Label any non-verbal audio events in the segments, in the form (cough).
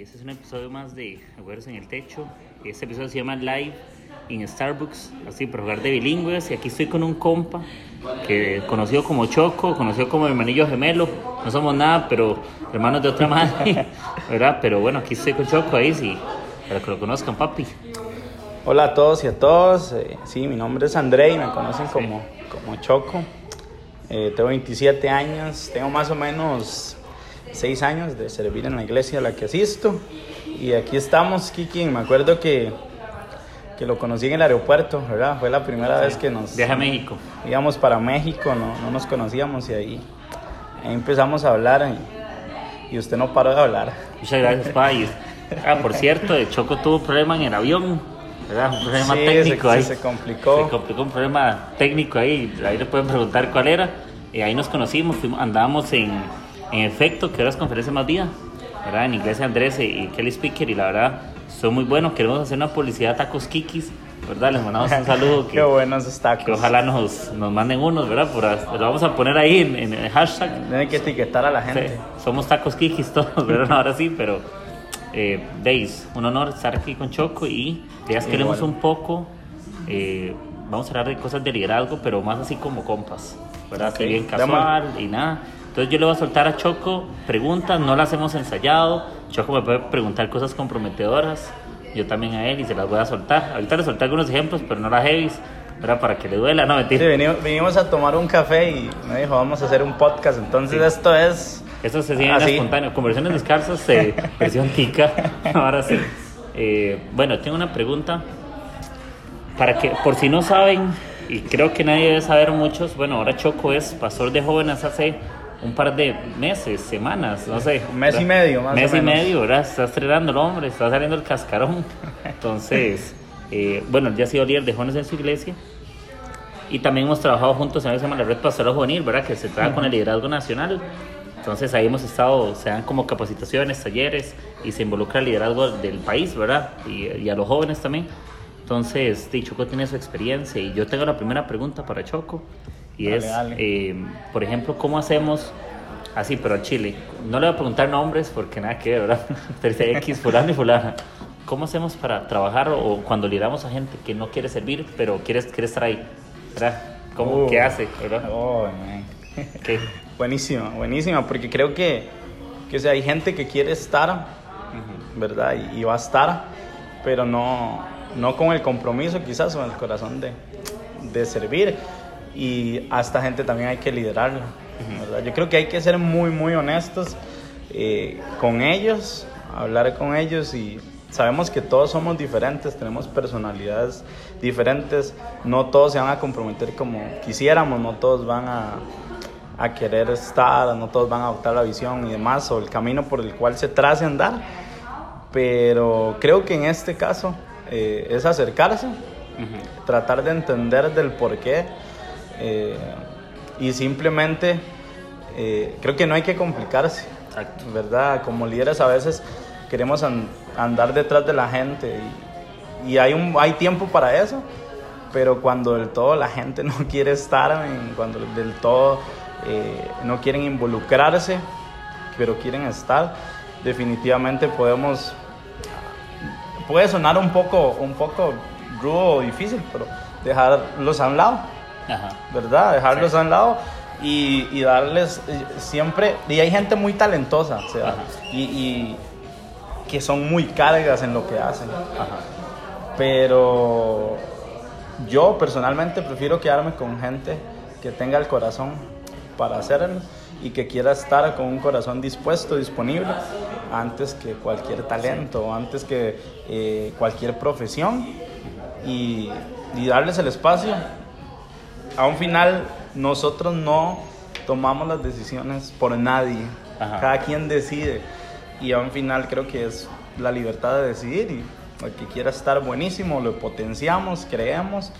Este es un episodio más de Agujeros en el Techo. Este episodio se llama Live in Starbucks, así para jugar de bilingües. Y aquí estoy con un compa que conocido como Choco, conocido como hermanillo gemelo. No somos nada, pero hermanos de otra madre, (laughs) ¿verdad? Pero bueno, aquí estoy con Choco ahí, sí, para que lo conozcan, papi. Hola a todos y a todos. Eh, sí, mi nombre es André y me conocen como, como Choco. Eh, tengo 27 años, tengo más o menos seis años de servir en la iglesia a la que asisto. Y aquí estamos, Kiki. Me acuerdo que, que lo conocí en el aeropuerto, ¿verdad? Fue la primera vez que nos... Viaje a México. Íbamos para México, no, no nos conocíamos y ahí, ahí empezamos a hablar y, usted no paró de hablar. Muchas gracias, Pay. Ah, por cierto, Choco tuvo un problema en el avión. ¿verdad? Un problema técnico se, ahí. Se complicó. Se complicó un problema técnico ahí. Ahí le pueden preguntar cuál era. Y ahí nos conocimos, fuimos, andábamos en, en efecto, que las conferencias más vida, ¿verdad? En inglés Andrés y Kelly Speaker y la verdad son muy buenos. Queremos hacer una publicidad tacos kikis, ¿verdad? Les mandamos un saludo. (laughs) Que, Qué buenos tacos. Que ojalá nos, nos manden unos, ¿verdad? Por, lo vamos a poner ahí en, el hashtag. Tienen que etiquetar a la gente. Sí, somos tacos kikis todos, (laughs) ¿verdad? Ahora sí, pero eh, Days, un honor estar aquí con Choco y ya queremos un poco, eh, vamos a hablar de cosas de liderazgo, pero más así como compas, ¿verdad? Okay. bien casual y nada. Entonces yo le voy a soltar a Choco preguntas, no las hemos ensayado. Choco me puede preguntar cosas comprometedoras, yo también a él y se las voy a soltar. Ahorita le solté algunos ejemplos, pero no las heavies, ¿verdad? Para que le duela, no mentira. Sí, vinimos, vinimos, a tomar un café y me dijo, vamos a hacer un podcast. Entonces sí. esto es... Esto se sigue espontáneo. Conversiones descalzas, eh, (laughs) versión tica. Ahora sí. Eh, bueno, tengo una pregunta. Para que, por si no saben, y creo que nadie debe saber muchos, bueno, ahora Choco es pastor de jóvenes hace un par de meses, semanas, no sé. Un mes y medio, más mes o y medio, ¿verdad? Está estrenando el hombre, está saliendo el cascarón. (laughs) Entonces, eh, bueno, ya ha sido líder de jóvenes en su iglesia. Y también hemos trabajado juntos en algo que se llama la Red Pastoral Juvenil, ¿verdad? Que se trabaja con el liderazgo nacional. Entonces ahí hemos estado, se dan como capacitaciones, talleres y se involucra el liderazgo del país, ¿verdad? Y, y a los jóvenes también. Entonces, sí, Choco tiene su experiencia y yo tengo la primera pregunta para Choco. Y dale, es, dale. Eh, por ejemplo, ¿cómo hacemos así, pero a Chile? No le voy a preguntar nombres porque nada que ver, ¿verdad? (laughs) X, fulano y fulana. ¿Cómo hacemos para trabajar o cuando lideramos a gente que no quiere servir, pero quiere, quiere estar ahí? ¿Verdad? ¿Cómo? Uh, ¿Qué hace? ¿verdad? Oh, man. ¿Qué? (laughs) Buenísima, buenísima, porque creo que, que o sea, hay gente que quiere estar. ¿verdad? Y, y, va a estar, pero no, no con el compromiso quizás o el corazón de, de servir y a esta gente también hay que liderarla. Yo creo que hay que ser muy, muy honestos eh, con ellos, hablar con ellos y sabemos que todos somos diferentes, tenemos personalidades diferentes, no todos se van a comprometer como quisiéramos, no todos van a, a querer estar, no todos van a adoptar la visión y demás, o el camino por el cual se trace andar, pero creo que en este caso eh, es acercarse, uh -huh. tratar de entender del por qué eh, y simplemente eh, creo que no hay que complicarse. ¿verdad? Como líderes a veces queremos an andar detrás de la gente y, y, hay, un, hay tiempo para eso, pero cuando del todo la gente (laughs) no quiere estar, en, cuando del todo eh, no quieren involucrarse, pero quieren estar, definitivamente podemos, puede sonar un poco, un poco rudo o difícil, pero dejarlos a un lado. Ajá. ¿verdad? Dejarlos sí. a un lado y, y, darles siempre, y hay gente muy talentosa, o sea, y, y, que son muy cargas en lo que hacen, Ajá. pero yo personalmente prefiero quedarme con gente que tenga el corazón para hacerlo y que quiera estar con un corazón dispuesto, disponible, antes que cualquier talento, antes que eh, cualquier profesión y, y darles el espacio a un final nosotros no tomamos las decisiones por nadie. Ajá. Cada quien decide. Y a un final creo que es la libertad de decidir. El que quiera estar buenísimo, lo potenciamos, creemos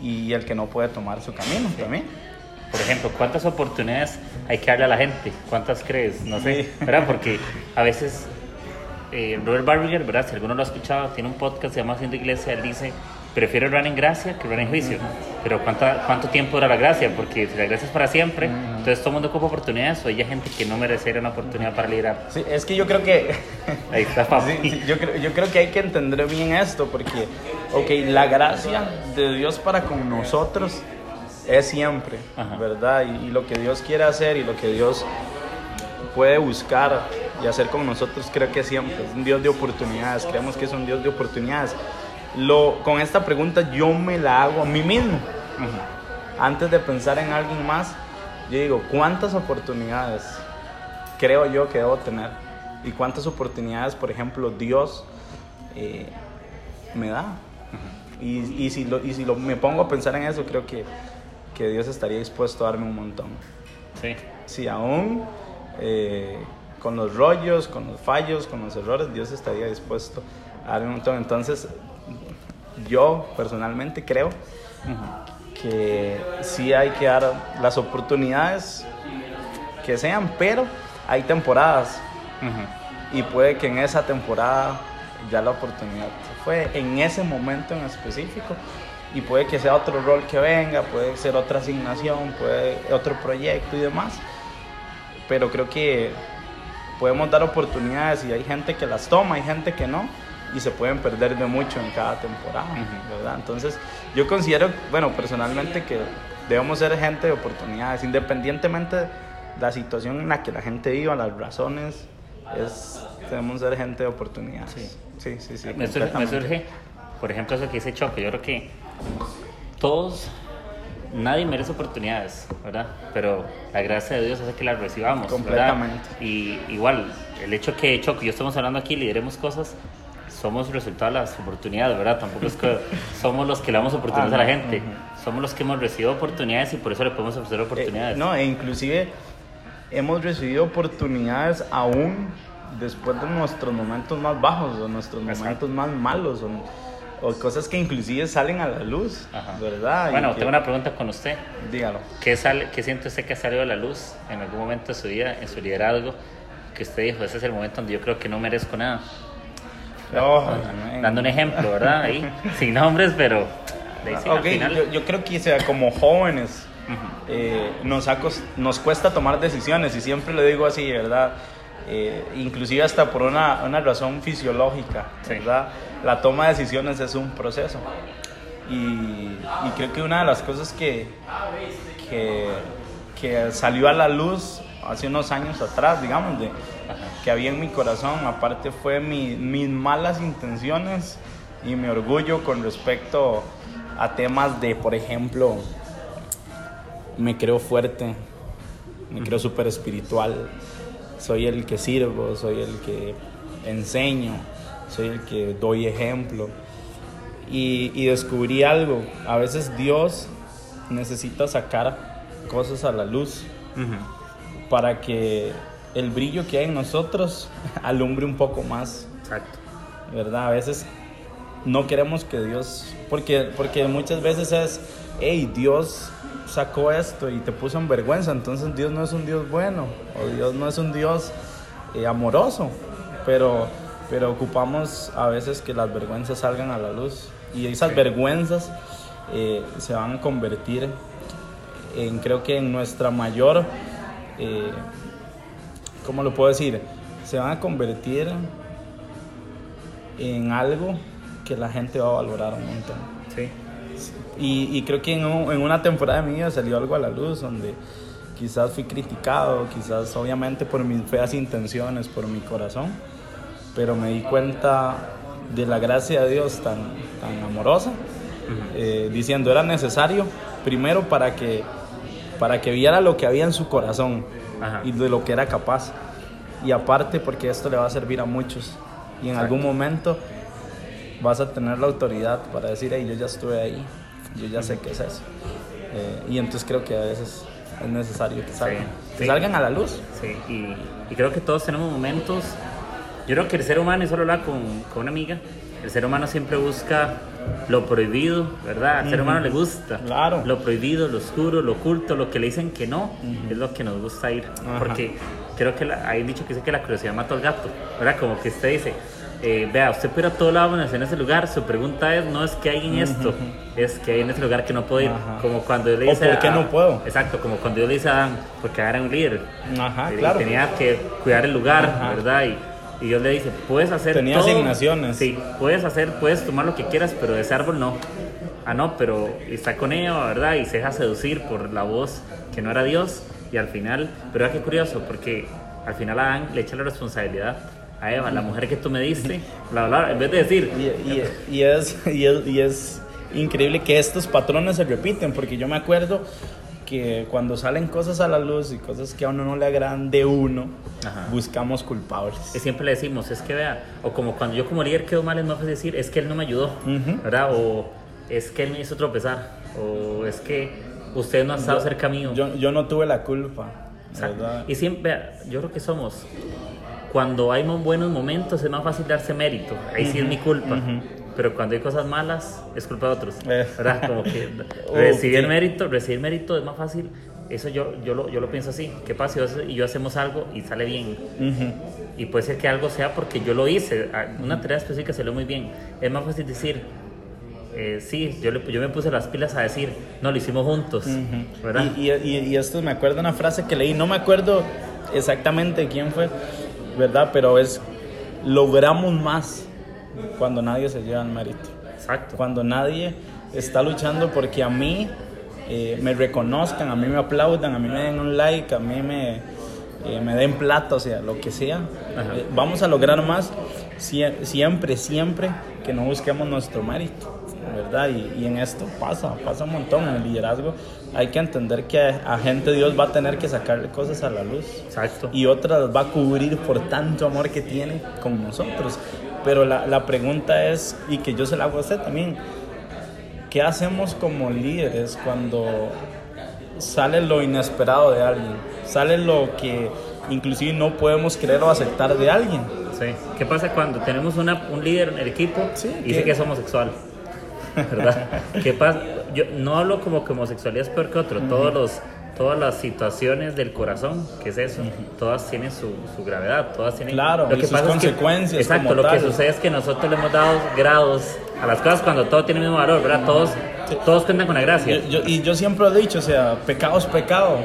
y el que no puede tomar su camino también. Por ejemplo, ¿cuántas oportunidades hay que darle a la gente? ¿Cuántas crees? No sé, (laughs) ¿verdad? Porque a veces eh, Robert Barriger, ¿verdad? Si alguno lo ha escuchado, tiene un podcast se llama Haciendo Iglesia, él dice, prefiero orar en gracia que orar en juicio. Pero ¿cuánta, ¿cuánto tiempo dura la gracia? Porque si la gracia es para siempre, entonces todo el mundo ocupa oportunidades o hay gente que no merecería una oportunidad para liderar. Sí, es que yo creo que... (laughs) Ahí está, papi. Sí, sí, yo, creo, yo creo que hay que entender bien esto porque, ok, la gracia de Dios para con nosotros es siempre, Ajá. ¿verdad? Y, y lo que Dios quiere hacer y lo que Dios puede buscar y hacer con nosotros creo que siempre es un Dios de oportunidades, creemos que es un Dios de oportunidades. Lo, con esta pregunta yo me la hago a mí mismo. Antes de pensar en alguien más, yo digo, ¿cuántas oportunidades creo yo que debo tener? ¿Y cuántas oportunidades, por ejemplo, Dios eh, me da? Y, y si, lo, y si lo, me pongo a pensar en eso, creo que, que Dios estaría dispuesto a darme un montón. Sí. Si aún eh, con los rollos, con los fallos, con los errores, Dios estaría dispuesto a darme un montón. Entonces, yo personalmente creo que sí hay que dar las oportunidades que sean, pero hay temporadas. Y puede que en esa temporada ya la oportunidad se fue, en ese momento en específico, y puede que sea otro rol que venga, puede ser otra asignación, puede otro proyecto y demás, pero creo que podemos dar oportunidades y hay gente que las toma, hay gente que no, y se pueden perder de mucho en cada temporada. ¿verdad? Entonces, yo considero, bueno, personalmente que debemos ser gente de oportunidades, independientemente de la situación en la que la gente viva, las razones, es, debemos ser gente de oportunidades. Sí. Sí, sí, sí. Me surge, me surge, por ejemplo, eso que dice Choco. Yo creo que todos, nadie merece oportunidades, ¿verdad? Pero la gracia de Dios hace que las recibamos. ¿verdad? Completamente. Y igual, el hecho que Choco y yo estamos hablando aquí, lideremos cosas, somos resultado de las oportunidades, ¿verdad? Tampoco es que (laughs) somos los que le damos oportunidades a la Ah, gente. ujú. Somos los que hemos recibido oportunidades y por eso le podemos ofrecer Eh, oportunidades. no, e inclusive hemos recibido oportunidades aún después de nuestros momentos más bajos o nuestros Exacto. momentos más malos o, o cosas que inclusive salen a la luz, Ajá. ¿verdad? Y Bueno, que- tengo una pregunta con usted. Dígalo. ¿Qué, sale, ¿Qué siente usted que ha salido a la luz en algún momento de su vida, en su liderazgo, que usted dijo, ese es el momento donde yo creo que no merezco nada? Oh. (laughs) Dando un ejemplo, ¿verdad? Ahí, sin nombres, pero... de ahí sí, al Ok, final- yo, yo creo que sea, como jóvenes eh, nos, ha cos- nos cuesta tomar decisiones y siempre lo digo así, ¿verdad? Eh, inclusive hasta por una, una razón fisiológica, Sí. ¿verdad? La toma de decisiones es un proceso. Y, y creo que una de las cosas que, que, que salió a la luz hace unos años atrás, digamos, de, que había en mi corazón, aparte fue mi- mis malas intenciones y mi orgullo con respecto a temas de, por ejemplo, me creo fuerte, me creo súper espiritual, soy el que sirvo, soy el que enseño, soy el que doy ejemplo. Y, y descubrí algo, a veces Dios necesita sacar cosas a la luz para que el brillo que hay en nosotros (laughs) alumbre un poco más, Exacto. ¿verdad? A veces no queremos que Dios, porque, porque muchas veces es, hey, Dios sacó esto y te puso en vergüenza, entonces Dios no es un Dios bueno, o Dios no es un Dios eh, amoroso, pero, pero ocupamos a veces que las vergüenzas salgan a la luz y esas vergüenzas eh, se van a convertir en, creo que en nuestra mayor, eh, ¿cómo lo puedo decir? Se van a convertir en algo que la gente va a valorar un montón. Sí. Y, y creo que en, un- en una temporada de mi vida salió algo a la luz donde quizás fui criticado, quizás obviamente por mis feas intenciones, por mi corazón, pero me di cuenta de la gracia de Dios tan, tan amorosa, eh, diciendo era necesario primero para que, para que viera lo que había en su corazón Ajá. y de lo que era capaz. Y aparte porque esto le va a servir a muchos. Y en algún momento vas a tener la autoridad para decir, hey, yo ya estuve ahí, yo ya sé qué es eso. Eh, y entonces creo que a veces es necesario que salgan, que sí. salgan a la luz. Sí, y, y creo que todos tenemos momentos. Yo creo que el ser humano, y solo hablaba con, con una amiga, el ser humano siempre busca lo prohibido, ¿verdad? Al ser humano le gusta Claro. lo prohibido, lo oscuro, lo oculto, lo que le dicen que no, es lo que nos gusta ir. Ajá. Porque creo que la- hay dicho que dice que la curiosidad mata al gato, ¿verdad? Como que usted dice, eh, vea, usted puede ir a todo lado menos en ese lugar, su pregunta es, no es que hay en esto, es que hay en ese lugar que no puedo ir. Ajá. Como cuando yo le O dice ¿por qué a- no puedo? Exacto, como cuando yo le dice a Adán, porque era un líder. Ajá, y claro. Tenía que cuidar el lugar, Ajá. ¿verdad? Y, y Dios le dice, puedes hacer Tenía todo. asignaciones. Sí, puedes hacer, puedes tomar lo que quieras, pero de ese árbol no. Ah, no, pero está con Eva, ¿verdad? Y se deja seducir por la voz que no era Dios. Y al final, pero era que curioso, porque al final Adán le echa la responsabilidad a Eva, la mujer que tú me diste, bla, bla, bla, en vez de decir, Y, y- y es, y, es, y es increíble que estos patrones se repiten, porque yo me acuerdo que cuando salen cosas a la luz y cosas que a uno no le agradan de uno, Ajá. buscamos culpables. que siempre le decimos, es que vea, o como cuando yo como líder quedo mal, es más fácil decir, es que él no me ayudó, Ujú. ¿verdad? O es que él me hizo tropezar, o es que usted no ha estado cerca mío. Yo, yo no tuve la culpa. ¿verdad? Y siempre, vea, yo creo que somos, cuando hay buenos momentos es más fácil darse mérito, ahí sí es mi culpa. Pero cuando hay cosas malas, es culpa de otros. Eh. ¿Verdad? Como que (laughs) recibir sí. mérito, recibir mérito es más fácil. Eso yo, yo, lo, yo lo pienso así. ¿Qué pasa si yo, y yo hacemos algo y sale bien? Y puede ser que algo sea porque yo lo hice, a- una tarea específica salió muy bien. Es más fácil decir, eh, sí, yo, le- yo me puse las pilas a decir, no, lo hicimos juntos, ¿verdad? Y- y esto me acuerdo una frase que leí, no me acuerdo exactamente quién fue, ¿verdad? Pero es, logramos más cuando nadie se lleva el mérito. Exacto. Cuando nadie está luchando porque a mí eh, me reconozcan, a mí me aplaudan, a mí me den un like, a mí me, eh, me den plata, o sea, lo que sea. Eh, vamos a lograr más sie- siempre, siempre que no busquemos nuestro mérito, ¿verdad? Y, y en esto pasa, pasa un montón. En el liderazgo hay que entender que a, gente Dios va a tener que sacarle cosas a la luz Exacto. y otras las va a cubrir por tanto amor que tiene con nosotros. Pero la, la pregunta es, y que yo se la hago a usted también, ¿qué hacemos como líderes cuando sale lo inesperado de alguien? Sale lo que inclusive no podemos creer o aceptar de alguien. Sí. ¿Qué pasa cuando tenemos una, un líder en el equipo Sí, y dice que- que es homosexual? ¿Verdad? (laughs) ¿Qué pasa? Yo no hablo como que homosexualidad es peor que otro. Todos los, todas las situaciones del corazón, que es eso, todas tienen su, su gravedad, todas tienen... Claro, y sus es que- consecuencias exacto, lo que sucede es que nosotros le hemos dado grados a las cosas cuando todo tiene el mismo valor, ¿verdad? Todos, todos cuentan con la gracia. Yo- yo- y yo siempre he dicho, o sea, pecado es pecado.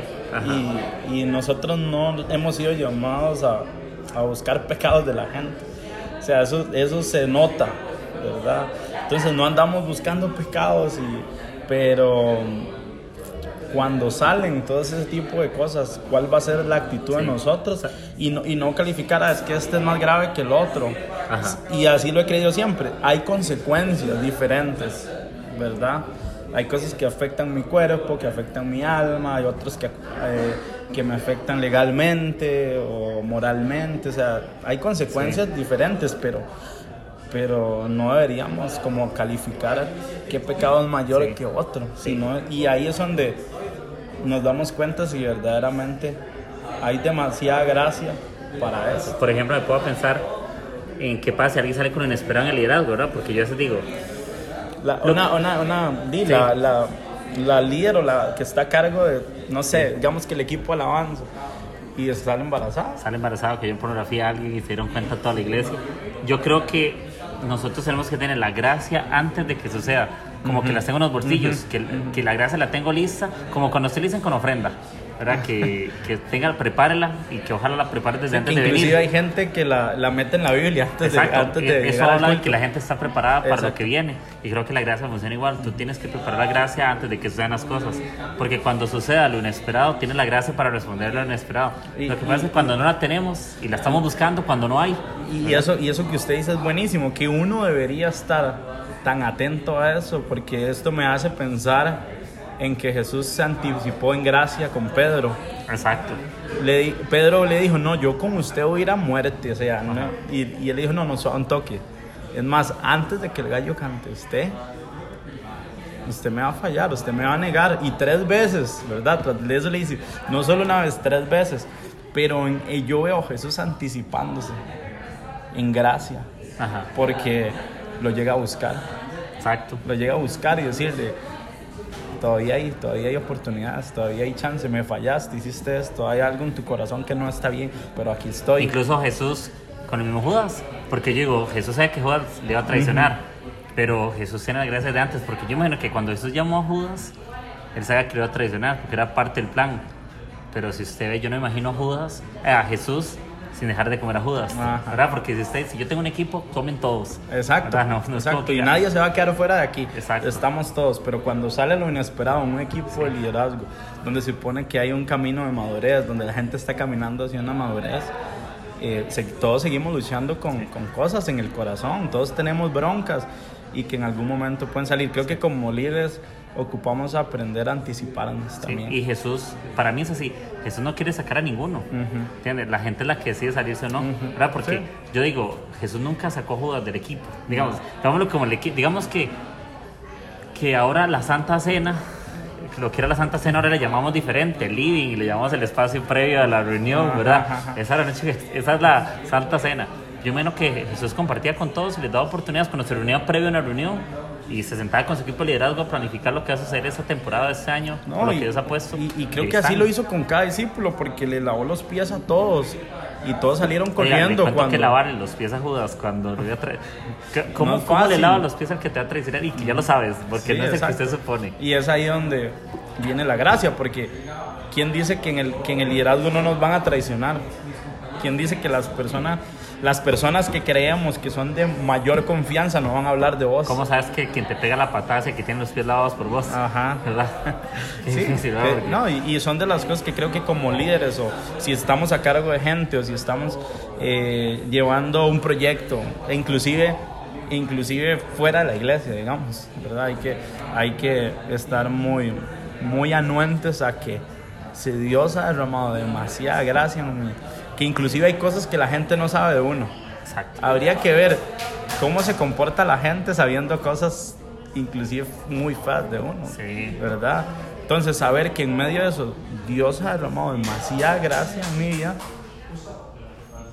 Y, y nosotros no hemos sido llamados a, a buscar pecados de la gente. O sea, eso, eso se nota, ¿verdad? Entonces no andamos buscando pecados, y, pero cuando salen todo ese tipo de cosas, ¿cuál va a ser la actitud de nosotros? Y no, y no calificar a es que este es más grave que el otro. Ajá. Y así lo he creído siempre. Hay consecuencias diferentes, ¿verdad? Hay cosas que afectan mi cuerpo, que afectan mi alma, hay otros que, eh, que me afectan legalmente o moralmente. O sea, hay consecuencias diferentes, pero, pero no deberíamos como calificar qué pecado es mayor Sí. que otro. Sino, y ahí es donde nos damos cuenta si verdaderamente hay demasiada gracia para eso. Por ejemplo, me puedo pensar en qué pasa si alguien sale con inesperado en el liderazgo, ¿verdad? Porque yo a veces digo, La- una, una, una, di, Sí. la, la, la líder o la que está a cargo de, no sé, digamos que el equipo alabanza y está embarazada. sale embarazado, que yo en pornografía a alguien y se dieron cuenta toda la iglesia. Yo creo que nosotros tenemos que tener la gracia antes de que suceda. Como que las tengo en los bolsillos, que, que la gracia la tengo lista, como cuando usted le dicen con ofrenda, ¿verdad? Que, que tenga, prepárela y que ojalá la prepare desde Que antes de inclusive venir. hay gente que la, la mete en la Biblia antes de, Exacto, antes de e- eso habla de que la gente está preparada para lo Exacto. que viene. Y creo que la gracia funciona igual. Tú tienes que preparar la gracia antes de que sucedan las cosas. Porque cuando suceda lo inesperado, tienes la gracia para responder lo inesperado. Y- lo que pasa es que cuando no la tenemos y la estamos buscando, cuando no hay, Y eso, y eso que usted dice es buenísimo, que uno debería estar tan atento a eso, porque esto me hace pensar en que Jesús se anticipó en gracia con Pedro. exacto. Le Pedro le dijo, no, yo con usted voy a ir a muerte, o sea, no. y, y él dijo, no, no, un toque. Es más, antes de que el gallo cante, usted, usted me va a fallar, usted me va a negar, y tres veces, ¿verdad? Eso le dice, no solo una vez, tres veces, pero en- eh, yo veo a Jesús anticipándose en gracia, Ajá. porque lo llega a buscar. Exacto. Lo llega a buscar y decirle, todavía hay, todavía hay oportunidades, todavía hay chance, me fallaste, hiciste esto, hay algo en tu corazón que no está bien, pero aquí estoy. Incluso Jesús con el mismo Judas, porque yo digo, Jesús sabe que Judas le iba a traicionar, pero Jesús tiene la gracia de antes, porque yo imagino que cuando Jesús llamó a Judas, él sabía que lo iba a traicionar, porque era parte del plan. Pero si usted ve, yo no imagino a Judas, eh, a Jesús sin dejar de comer a Judas, Ajá. ¿verdad? Porque si, usted, si yo tengo un equipo, comen todos. Exacto. No, no exacto. y nadie se va a quedar fuera de aquí. Exacto. Estamos todos, pero cuando sale lo inesperado, un equipo de liderazgo, donde se supone que hay un camino de madurez, donde la gente está caminando hacia una madurez, eh, se- todos seguimos luchando con, con cosas en el corazón, todos tenemos broncas y que en algún momento pueden salir. Creo que como líderes ocupamos aprender a anticiparnos Sí, también. y Jesús, para mí es así, Jesús no quiere sacar a ninguno. ¿entiendes? La gente es la que decide salirse o no, ¿verdad? Porque Sí. yo digo, Jesús nunca sacó a Judas del equipo. Digamos, digámoslo como el equipo, digamos que, que ahora la Santa Cena, lo que era la Santa Cena ahora le llamamos diferente, el living, le llamamos el espacio previo a la reunión, Ajá, ¿verdad? ajá, ajá. Esa, era esa es la Santa Cena. Yo menos que Jesús compartía con todos y les daba oportunidades cuando se reunía previo a una reunión y se sentaba con su equipo de liderazgo a planificar lo que va a suceder esa temporada este año, No, lo y, que Dios ha puesto. y- y creo que así lo hizo con cada discípulo, porque le lavó los pies a todos y todos salieron le corriendo. cuando... que lavarle los pies a Judas cuando lo iba a traer. (laughs) ¿Cómo, No cómo le lava los pies al que te va a traicionar? Y que ya lo sabes, porque Sí, no es el que usted supone. Y es ahí donde viene la gracia, porque ¿quién dice que en el, que en el liderazgo no nos van a traicionar? ¿Quién dice que las personas, las personas que creemos que son de mayor confianza no van a hablar de vos? ¿Cómo sabes que quien te pega la patada es el que tiene los pies lavados por vos? Ajá. (laughs) ¿Verdad? (laughs) Sí, difícil, ¿verdad? que- no, y, y son de las cosas que creo que como líderes o si estamos a cargo de gente o si estamos eh, llevando un proyecto, e inclusive, inclusive fuera de la iglesia, digamos, ¿verdad? Hay que, hay que estar muy, muy anuentes a que si Dios ha derramado demasiada gracia en mí, que inclusive hay cosas que la gente no sabe de uno. Exacto. Habría que ver cómo se comporta la gente sabiendo cosas inclusive muy feas de uno. Sí. ¿Verdad? Entonces, saber que en medio de eso Dios ha derramado demasiada gracia en mi vida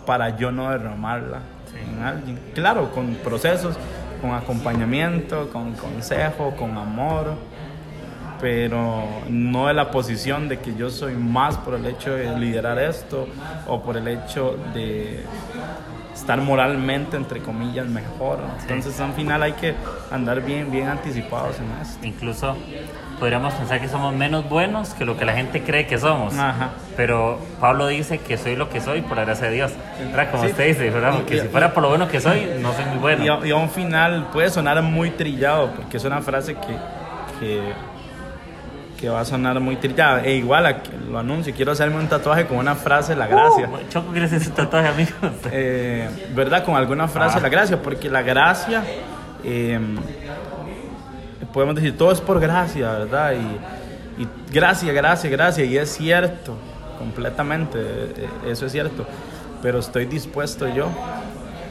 para yo no derramarla en alguien. Claro, con procesos, con acompañamiento, con consejo, con amor, pero no de la posición de que yo soy más por el hecho de liderar esto o por el hecho de estar moralmente, entre comillas, mejor. Entonces, al final hay que andar bien, bien anticipados en esto. Incluso podríamos pensar que somos menos buenos que lo que la gente cree que somos. Ajá. Pero Pablo dice que soy lo que soy por la gracia de Dios. ¿Verdad? Como Sí. usted dice, ¿verdad? Y- Porque y- si fuera por lo bueno que soy, no soy muy bueno. Y a, y a un final puede sonar muy trillado, porque es una frase que, que, que va a sonar muy trillada. E igual, lo anuncio, quiero hacerme un tatuaje con una frase, la gracia. Uh, Choco, ¿quieres ese tatuaje, amigos? (laughs) Eh, ¿Verdad? Con alguna frase, Ah. la gracia, porque la gracia, eh, podemos decir, todo es por gracia, ¿verdad? Y, y gracia, gracia, gracia, y es cierto, completamente, eh, eso es cierto. Pero estoy dispuesto yo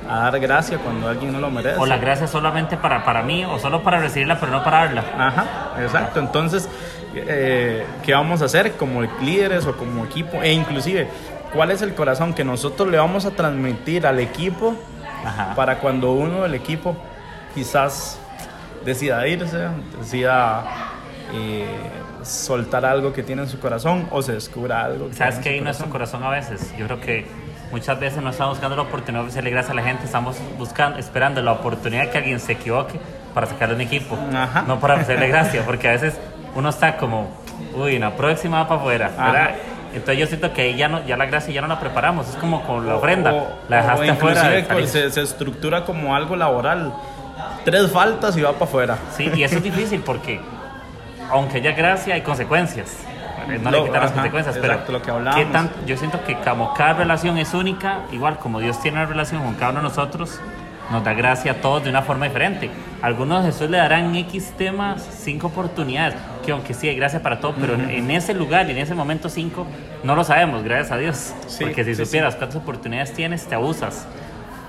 a dar gracia cuando alguien no lo merece. O la gracia solamente para, para mí, o solo para recibirla, pero no para darla. Ajá, exacto. Entonces, eh, ¿qué vamos a hacer como líderes o como equipo? E inclusive, ¿cuál es el corazón que nosotros le vamos a transmitir al equipo Ajá. para cuando uno del equipo quizás decida irse, decida eh, soltar algo que tiene en su corazón o se descubra algo? que ¿Sabes qué hay en nuestro corazón a veces? Yo creo que muchas veces no estamos buscando la oportunidad de ofrecerle gracias a la gente, estamos buscando, esperando la oportunidad que alguien se equivoque para sacarle un equipo, Ajá. no para ofrecerle gracia, porque a veces uno está como, uy, la próxima va para afuera, ¿verdad? Entonces yo siento que ahí ya, no, ya la gracia ya no la preparamos, es como con la ofrenda, O- la dejaste o afuera. cariño. se, se estructura como algo laboral. Tres faltas y va para afuera. Sí, y eso es difícil porque aunque haya gracia hay consecuencias. No Lo- le quitan las ajá, consecuencias, exacto, pero lo que hablábamos. ¿qué tan- yo siento que como cada relación es única, igual como Dios tiene una relación con cada uno de nosotros, nos da gracia a todos de una forma diferente. Algunos Jesús le darán X temas, cinco oportunidades, que aunque sí hay gracia para todo, pero en- en ese lugar y en ese momento cinco, no lo sabemos, gracias a Dios. Sí, Porque si sí, supieras cuántas oportunidades tienes, te abusas.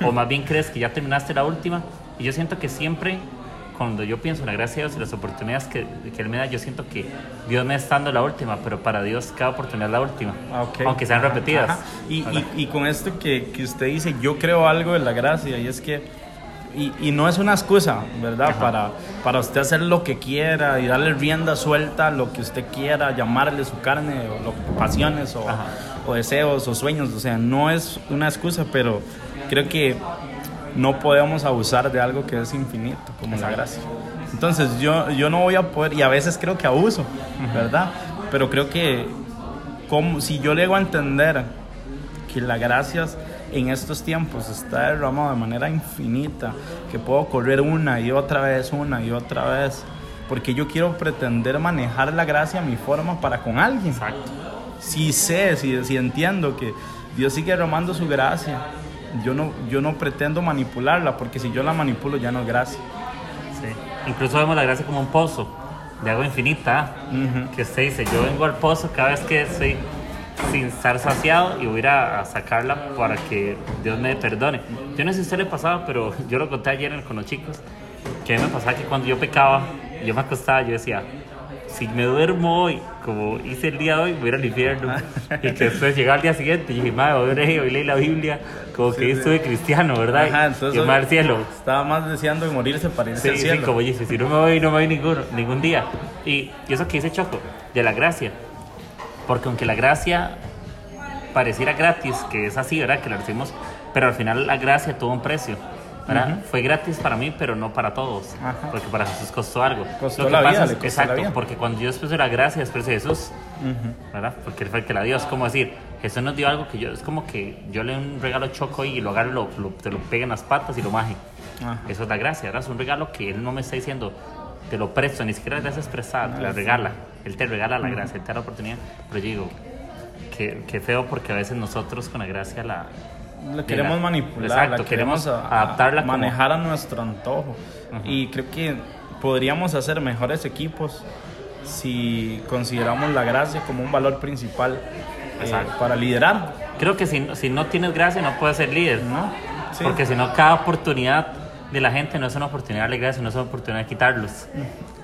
O más bien crees que ya terminaste la última. Y yo siento que siempre, cuando yo pienso en la gracia de Dios y las oportunidades que, que Él me da, yo siento que Dios me está dando la última, pero para Dios cada oportunidad es la última. Ah, ok. Aunque sean Ajá, repetidas. ajá. Y, ¿verdad? y- y con esto que, que usted dice, yo creo algo de la gracia, y es que y, y no es una excusa, ¿verdad? Para, para usted hacer lo que quiera y darle rienda suelta lo que usted quiera, llamarle su carne, o lo- pasiones, o, o deseos, o sueños. O sea, no es una excusa, pero creo que no podemos abusar de algo que es infinito, como la gracia. Entonces, yo, yo no voy a poder, y a veces creo que abuso, ¿verdad? Pero creo que como, si yo le hago a entender que la gracia en estos tiempos está derramada de manera infinita, que puedo correr una y otra vez, una y otra vez, porque yo quiero pretender manejar la gracia a mi forma para con alguien. Exacto. Si sé, si, si entiendo que Dios sigue derramando su gracia, yo no, yo no pretendo manipularla, porque si yo la manipulo ya no es gracia. Sí. Incluso vemos la gracia como un pozo de agua infinita. Que usted dice, yo vengo al pozo cada vez que estoy sin estar saciado y voy a ir a, a sacarla para que Dios me perdone. Yo no sé si a usted le pasaba, pero (laughs) yo lo conté ayer con los chicos, que a mí me pasaba que cuando yo pecaba, yo me acostaba, yo decía, si me duermo hoy, como hice el día de hoy, voy a ir al infierno. (laughs) y que después llegaba al día siguiente y dije, madre, oré, hoy leí la Biblia, como que estuve cristiano, ¿verdad? Ajá, y entonces va al cielo. estaba más deseando de morirse para irse Sí, al sí, cielo. como dice, si no me voy, no me voy ninguno, ningún día. Y, y eso que dice Choco, de la gracia. Porque aunque la gracia pareciera gratis, que es así, ¿verdad? Que la recibimos, pero al final la gracia tuvo un precio. ¿verdad? Fue gratis para mí, pero no para todos. Ajá. Porque para Jesús costó algo. Costó Lo que la pasa vida, es- exacto, la porque cuando después de la gracia, después de Jesús, ¿verdad? Porque él fue el que la dio. Es como decir, Jesús nos dio algo que yo, es como que yo le un regalo choco y lo agarro, lo, lo- te lo pega en las patas y lo maje. Ajá. Eso es la gracia, ¿verdad? Es un regalo que él no me está diciendo, te lo presto, ni siquiera la gracia expresada, te la regala. Él te regala la gracia, él te da la oportunidad. Pero yo digo, qué, qué feo porque a veces nosotros con la gracia la... La queremos la- manipular, Exacto, la queremos, a- adaptarla como- manejar a nuestro antojo. Y creo que podríamos hacer mejores equipos si consideramos la gracia como un valor principal eh, para liderar, Creo que si, si no tienes gracia no puedes ser líder. ¿no? Sí. Porque si no, cada oportunidad de la gente no es una oportunidad de gracia, no es una oportunidad de quitarlos.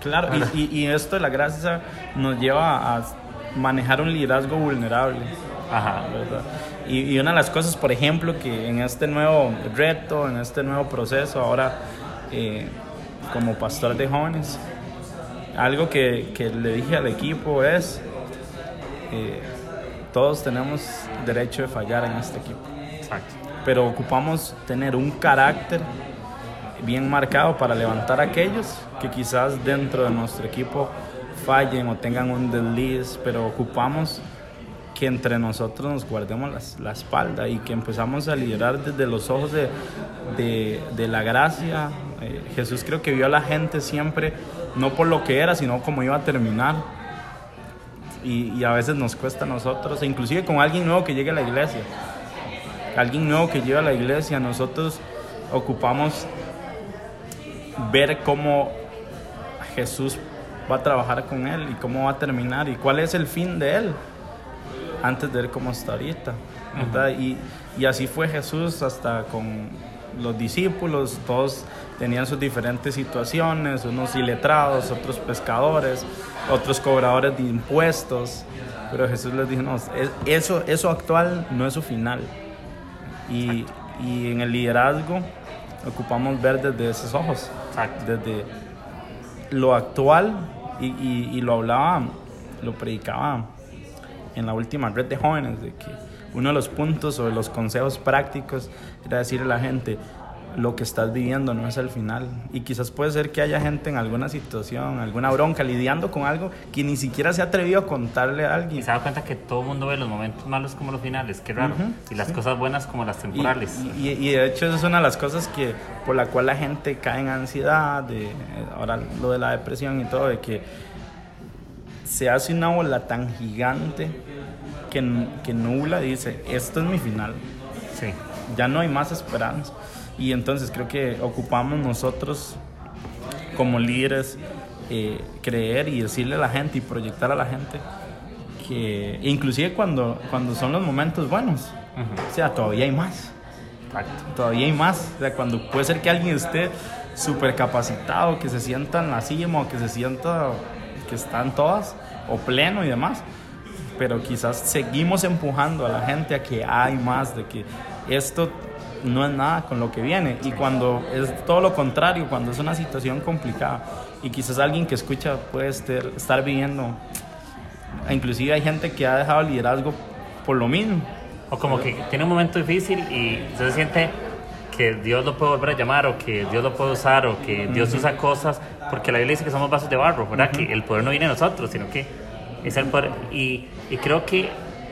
Claro, y, y- y esto de la gracia nos lleva a manejar un liderazgo vulnerable. Ajá. ¿verdad? Y, y una de las cosas, por ejemplo, que en este nuevo reto, en este nuevo proceso, ahora eh, como pastor de jóvenes, algo que, que le dije al equipo es, eh, todos tenemos derecho de fallar en este equipo, Exacto. pero ocupamos tener un carácter bien marcado para levantar a aquellos que quizás dentro de nuestro equipo fallen o tengan un desliz, pero ocupamos que entre nosotros nos guardemos la espalda y que empezamos a liderar desde los ojos de, de- de la gracia. Eh, Jesús creo que vio a la gente siempre, no por lo que era, sino como iba a terminar. Y, y a veces nos cuesta a nosotros, e inclusive con alguien nuevo que llegue a la iglesia. Alguien nuevo que llegue a la iglesia, nosotros ocupamos ver cómo Jesús va a trabajar con él y cómo va a terminar y cuál es el fin de él antes de ver cómo está ahorita. y, y así fue Jesús hasta con los discípulos, todos tenían sus diferentes situaciones, unos iletrados, otros pescadores, otros cobradores de impuestos, pero Jesús les dijo, no, es- eso, eso actual no es su final. Y, y en el liderazgo ocupamos ver desde esos ojos, Desde lo actual y, y- y lo hablaba, lo predicaba en la última red de jóvenes, de que uno de los puntos o de los consejos prácticos era decirle a la gente, lo que estás viviendo no es el final. Y quizás puede ser que haya gente en alguna situación, alguna bronca, lidiando con algo que ni siquiera se ha atrevido a contarle a Y alguien. se da cuenta que todo el mundo ve los momentos malos como los finales, qué raro. Y las sí. cosas buenas como las Y, temporales. y- y- y de hecho esa es una de las cosas que por la cual la gente cae en ansiedad, de, ahora lo de la depresión y todo, de que se hace una bola tan gigante que, que nubla y dice, esto es mi final, sí. ya no hay más esperanza. Y entonces creo que ocupamos nosotros como líderes eh, creer y decirle a la gente y proyectar a la gente que inclusive cuando, cuando son los momentos buenos, o sea, todavía hay más Exacto. todavía hay más. O sea, cuando puede ser que alguien esté súper capacitado, que se sienta en la cima, o que se sienta que están todas, o pleno y demás. Pero quizás seguimos empujando a la gente a que hay más, de que esto no es nada con lo que viene. Y cuando es todo lo contrario, cuando es una situación complicada y quizás alguien que escucha puede estar, viviendo, inclusive hay gente que ha dejado el liderazgo por lo mismo. O como que tiene un momento difícil y se siente que Dios lo puede volver a llamar o que Dios lo puede usar o que Dios usa cosas, porque la Biblia dice que somos vasos de barro, ¿verdad? Que el poder no viene de nosotros, sino que es el poder. Y, y creo que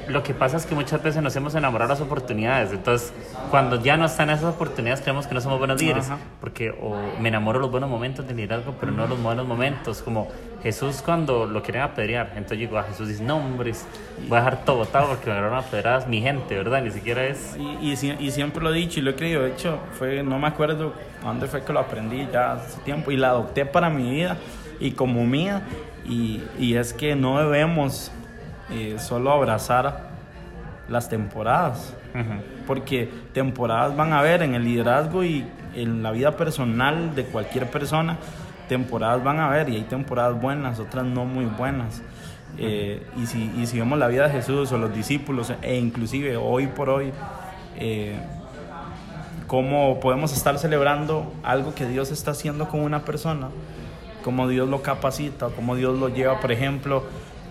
lo que pasa es que muchas veces nos hemos enamorado de las oportunidades. Entonces, cuando ya no están esas oportunidades, creemos que no somos buenos líderes. Porque o me enamoro de los buenos momentos de liderazgo, pero no de los buenos momentos. Como Jesús cuando lo quieren apedrear. Entonces llegó a Jesús y dice, no, hombres, voy a dejar todo botado porque me agarraron a mi gente, ¿verdad? Ni siquiera es... Y, y, siempre lo he dicho y lo he creído. De hecho, fue, no me acuerdo dónde fue que lo aprendí ya hace tiempo. Y la adopté para mi vida y como mía. Y, y es que no debemos eh, solo abrazar las temporadas. Porque temporadas van a haber en el liderazgo y en la vida personal de cualquier persona. Temporadas van a haber y hay temporadas buenas, otras no muy buenas. Eh, y, si, y, si, vemos la vida de Jesús o los discípulos e inclusive hoy por hoy, eh, cómo podemos estar celebrando algo que Dios está haciendo con una persona, cómo Dios lo capacita, cómo Dios lo lleva, por ejemplo,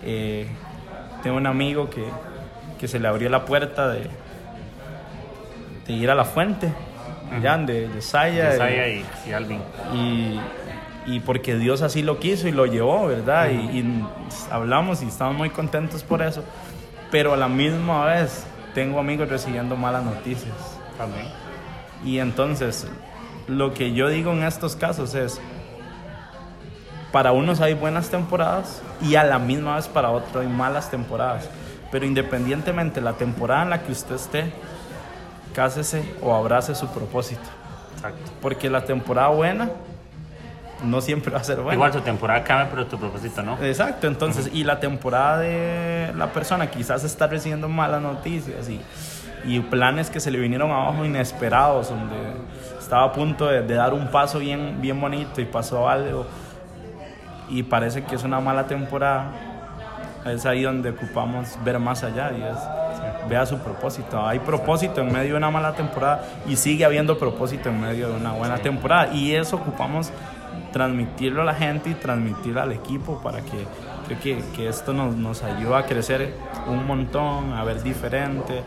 eh, tengo un amigo que, que se le abrió la puerta de, de ir a la fuente, de, de Saya. De y, Alvin. Y, porque Dios así lo quiso y lo llevó, ¿verdad? y, hablamos y estamos muy contentos por eso. Pero a la misma vez tengo amigos recibiendo malas noticias. Amén. Y entonces, lo que yo digo en estos casos es, para unos hay buenas temporadas y a la misma vez para otros hay malas temporadas. Pero independientemente la temporada en la que usted esté, cásese o abrace su propósito. Exacto. Porque la temporada buena no siempre va a ser buena. Igual tu temporada cambia, pero tu propósito no. Exacto, entonces, y la temporada de la persona quizás está recibiendo malas noticias y, y planes que se le vinieron abajo inesperados, donde estaba a punto de, de, dar un paso bien, bien bonito y pasó algo y parece que es una mala temporada es ahí donde ocupamos ver más allá y es vea su propósito. Hay propósito en medio de una mala temporada y sigue habiendo propósito en medio de una buena temporada. Y eso ocupamos transmitirlo a la gente y transmitirlo al equipo para que creo que, que esto nos, nos ayuda a crecer un montón, a ver diferente,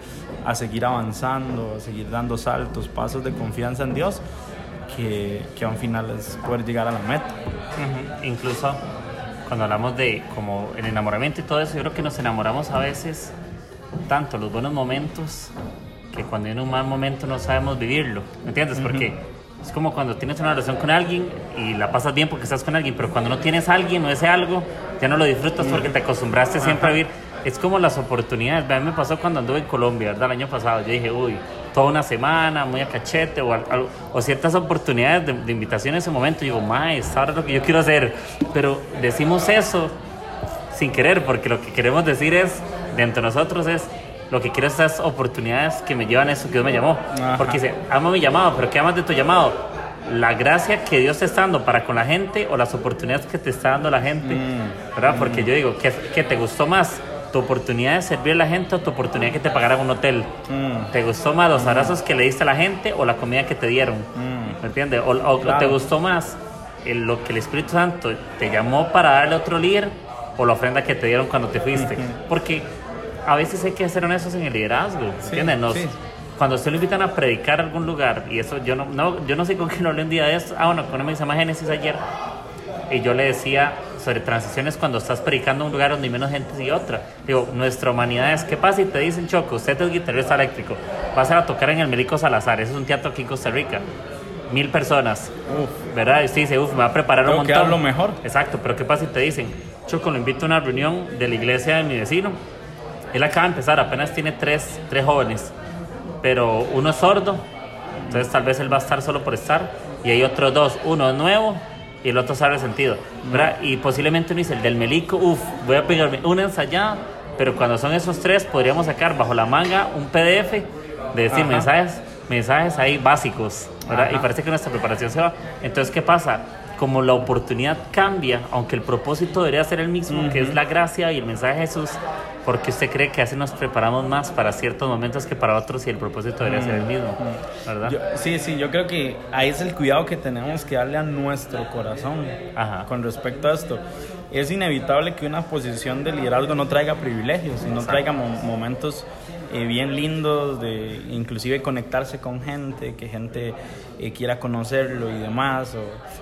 a seguir avanzando, a seguir dando saltos, pasos de confianza en Dios que, que a un final es poder llegar a la meta. Incluso cuando hablamos de como el enamoramiento y todo eso, yo creo que nos enamoramos a veces tanto los buenos momentos que cuando hay un mal momento no sabemos vivirlo, ¿me entiendes? Porque es como cuando tienes una relación con alguien y la pasas bien porque estás con alguien, pero cuando no tienes a alguien o ese algo, ya no lo disfrutas porque te acostumbraste siempre a vivir. Es como las oportunidades. A mí me pasó cuando anduve en Colombia, ¿verdad? El año pasado. Yo dije, uy, toda una semana, muy a cachete, o, o ciertas oportunidades de, invitación en ese momento. Y digo, más, ahora es lo que yo quiero hacer. Pero decimos eso sin querer, porque lo que queremos decir es, dentro de nosotros es, lo que quiero es esas oportunidades que me llevan a eso que Dios me llamó. Porque dice, amo mi llamado, pero ¿qué amas de tu llamado? La gracia que Dios te está dando para con la gente o las oportunidades que te está dando la gente, mm. ¿verdad? Porque yo digo, ¿qué, ¿qué te gustó más? Tu oportunidad de servir a la gente o tu oportunidad que te pagaran un hotel. Mm. ¿Te gustó más los abrazos que le diste a la gente o la comida que te dieron? Mm. ¿Me entiendes? O, te gustó más lo que el Espíritu Santo te llamó para darle a otro líder o la ofrenda que te dieron cuando te fuiste. Porque a veces hay que ser honestos en el liderazgo, ¿entiendes? Cuando usted lo invitan a predicar a algún lugar, y eso yo no, no yo no sé con quién hablé un día de eso, ah, bueno, con me dice Génesis ayer, y yo le decía sobre transiciones cuando estás predicando un lugar donde hay menos gente y otra. Digo, nuestra humanidad es, ¿qué pasa y te dicen, Choco, usted es guitarrista eléctrico, vas a, tocar en el Melico Salazar, eso es un teatro aquí en Costa Rica, mil personas, uf. ¿verdad? Y usted dice, uf, me va a preparar un montón. Que lo mejor. Exacto, pero ¿qué pasa y te dicen, Choco, lo invito a una reunión de la iglesia de mi vecino, él acaba de empezar, apenas tiene tres, tres jóvenes, pero uno es sordo, entonces tal vez él va a estar solo por estar, y hay otros dos, uno es nuevo y el otro sabe el sentido. ¿verdad? Y posiblemente uno dice, el del melico, uff, voy a pegarme una ensayada, pero cuando son esos tres podríamos sacar bajo la manga un PDF de decir mensajes, mensajes ahí básicos, ¿verdad? Y parece que nuestra preparación se va. Entonces, ¿qué pasa? Como la oportunidad cambia, aunque el propósito debería ser el mismo, que es la gracia y el mensaje de Jesús, porque usted cree que así nos preparamos más para ciertos momentos que para otros y el propósito debería ser el mismo, ¿verdad? sí, sí, yo creo que ahí es el cuidado que tenemos que darle a nuestro corazón con respecto a esto. Es inevitable que una posición de liderazgo no traiga privilegios y no traiga momentos eh, bien lindos de inclusive conectarse con gente, que gente eh, quiera conocerlo y demás,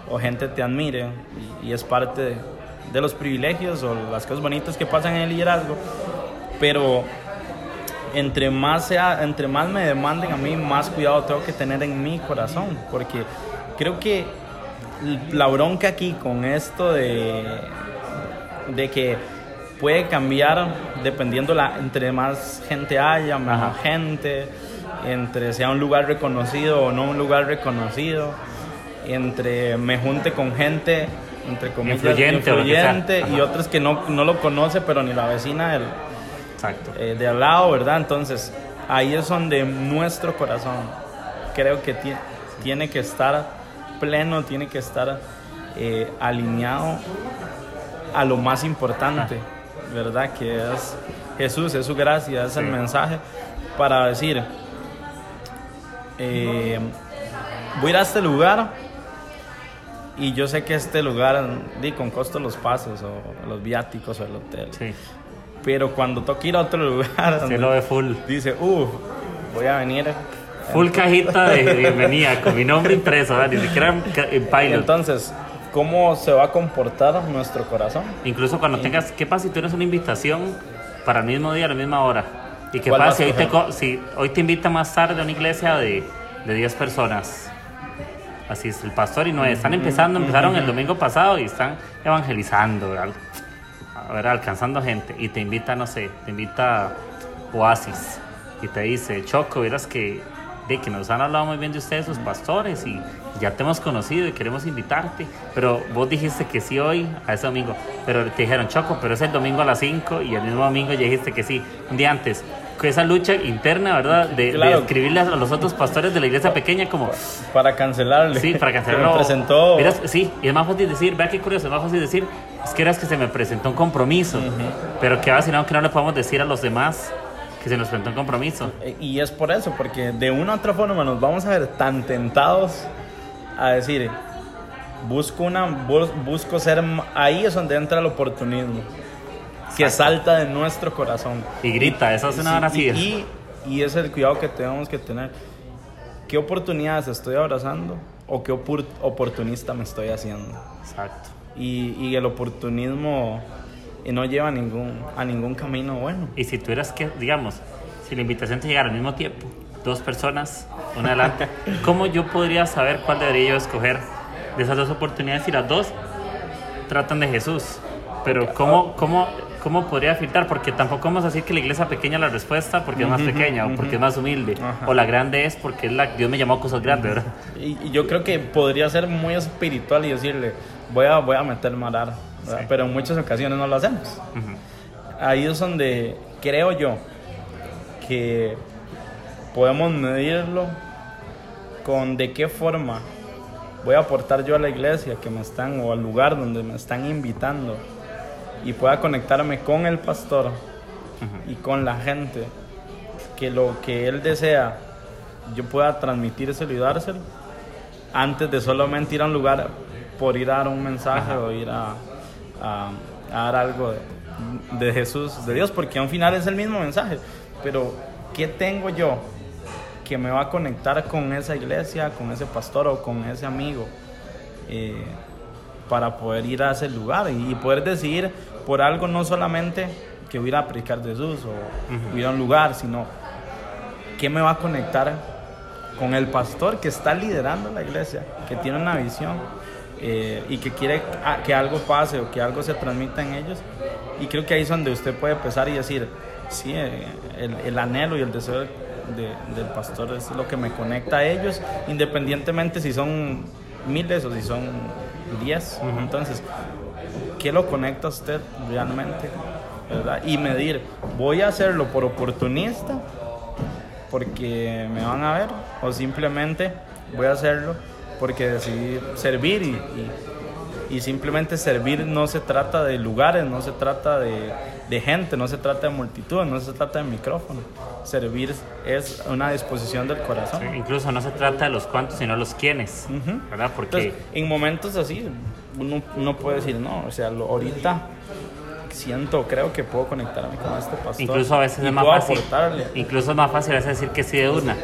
o, gente te admire y, es parte de, de, los privilegios o las cosas bonitas que pasan en el liderazgo, pero entre más, sea, entre más me demanden a mí, más cuidado tengo que tener en mi corazón, porque creo que la bronca aquí con esto de, de que puede cambiar dependiendo la entre más gente haya, más gente, entre sea un lugar reconocido o no un lugar reconocido, entre me junte con gente entre comillas influyente, y otros que no, no, lo conoce pero ni la vecina del, eh, de al lado, ¿verdad? Entonces ahí es donde nuestro corazón creo que tiene que estar pleno, tiene que estar eh, alineado a lo más importante. ¿Verdad? Que es Jesús, es su gracia, es el mensaje para decir, eh, voy a ir a este lugar y yo sé que este lugar, di, con costo los pasos o los viáticos o el hotel. Pero cuando toque ir a otro lugar, se lo ve full. Dice, uff, voy a venir. Full cajita de bienvenida con mi nombre impreso, ni siquiera en pilot. Entonces, cómo se va a comportar nuestro corazón. Incluso cuando tengas, ¿qué pasa si tienes una invitación para el mismo día, a la misma hora? ¿Y qué pasa si hoy, te, si hoy te invita más tarde a una iglesia de, de 10 personas? Así es, el pastor y no están empezando, empezaron el domingo pasado y están evangelizando, a ver, alcanzando gente. Y te invita, no sé, te invita Oasis y te dice, Choco, verás que de que nos han hablado muy bien de ustedes, sus pastores, y ya te hemos conocido y queremos invitarte. Pero vos dijiste que sí hoy, a ese domingo. Pero te dijeron, Choco, pero es el domingo a las 5 y el mismo domingo ya dijiste que sí, un día antes. Esa lucha interna, ¿verdad? De, escribirle a los otros pastores de la iglesia pequeña como... Para cancelarle. Sí, para cancelarlo. me presentó... sí, y es más fácil decir, vea qué curioso, es más fácil decir, es que eras que se me presentó un compromiso. Pero que va si no, que no le podemos decir a los demás que se nos presentó un compromiso. Eh, y es por eso, porque de una u otra forma nos vamos a ver tan tentados a decir, busco una busco ser ahí es donde entra el oportunismo que salta de nuestro corazón. Y grita eso es una así y, y, es el cuidado que tenemos que tener. Qué oportunidades estoy abrazando o qué oportunista me estoy haciendo exacto. Y, y el oportunismo y no lleva a ningún, a ningún camino bueno. Y si tuvieras que, digamos, si la invitación te llegara al mismo tiempo, dos personas, una adelante, ¿cómo yo podría saber cuál debería yo escoger de esas dos oportunidades si las dos tratan de Jesús? Pero ¿cómo, cómo, cómo podría filtrar? Porque tampoco vamos a decir que la iglesia pequeña es la respuesta porque es más pequeña o porque es más humilde. O la grande es porque es la, Dios me llamó a cosas grandes, ¿verdad? Y, yo creo que podría ser muy espiritual y decirle, voy a, voy a meter marar pero en muchas ocasiones no lo hacemos. Ahí es donde creo yo que podemos medirlo con de qué forma voy a aportar yo a la iglesia que me están o al lugar donde me están invitando y pueda conectarme con el pastor y con la gente que lo que él desea yo pueda transmitírselo y dárselo antes de solamente ir a un lugar por ir a dar un mensaje o ir a, a, dar algo de, Jesús, de Dios, porque al final es el mismo mensaje. Pero, ¿qué tengo yo que me va a conectar con esa iglesia, con ese pastor o con ese amigo? Eh, para poder ir a ese lugar y, poder decidir por algo no solamente que voy a ir a predicar Jesús o ir a un lugar, sino qué me va a conectar con el pastor que está liderando la iglesia, que tiene una visión eh, y que quiere que algo pase o que algo se transmita en ellos. Y creo que ahí es donde usted puede empezar y decir, sí, eh, el, el, anhelo y el deseo del pastor es lo que me conecta a ellos, independientemente si son miles o si son diez. Entonces, ¿qué lo conecta a usted realmente? ¿verdad? Y medir, ¿voy a hacerlo por oportunista? Porque me van a ver, o simplemente voy a hacerlo porque decidí servir y, y simplemente servir no se trata de lugares, no se trata de, de gente, no se trata de multitud, no se trata de micrófono. Servir es una disposición del corazón. incluso no se trata de los cuantos, sino los quiénes, ¿verdad? Porque en momentos así uno, uno, puede decir, no, o sea, lo, ahorita siento, creo que puedo conectarme con este pastor. Incluso a veces es más fácil. Incluso es más fácil a decir que sí de una.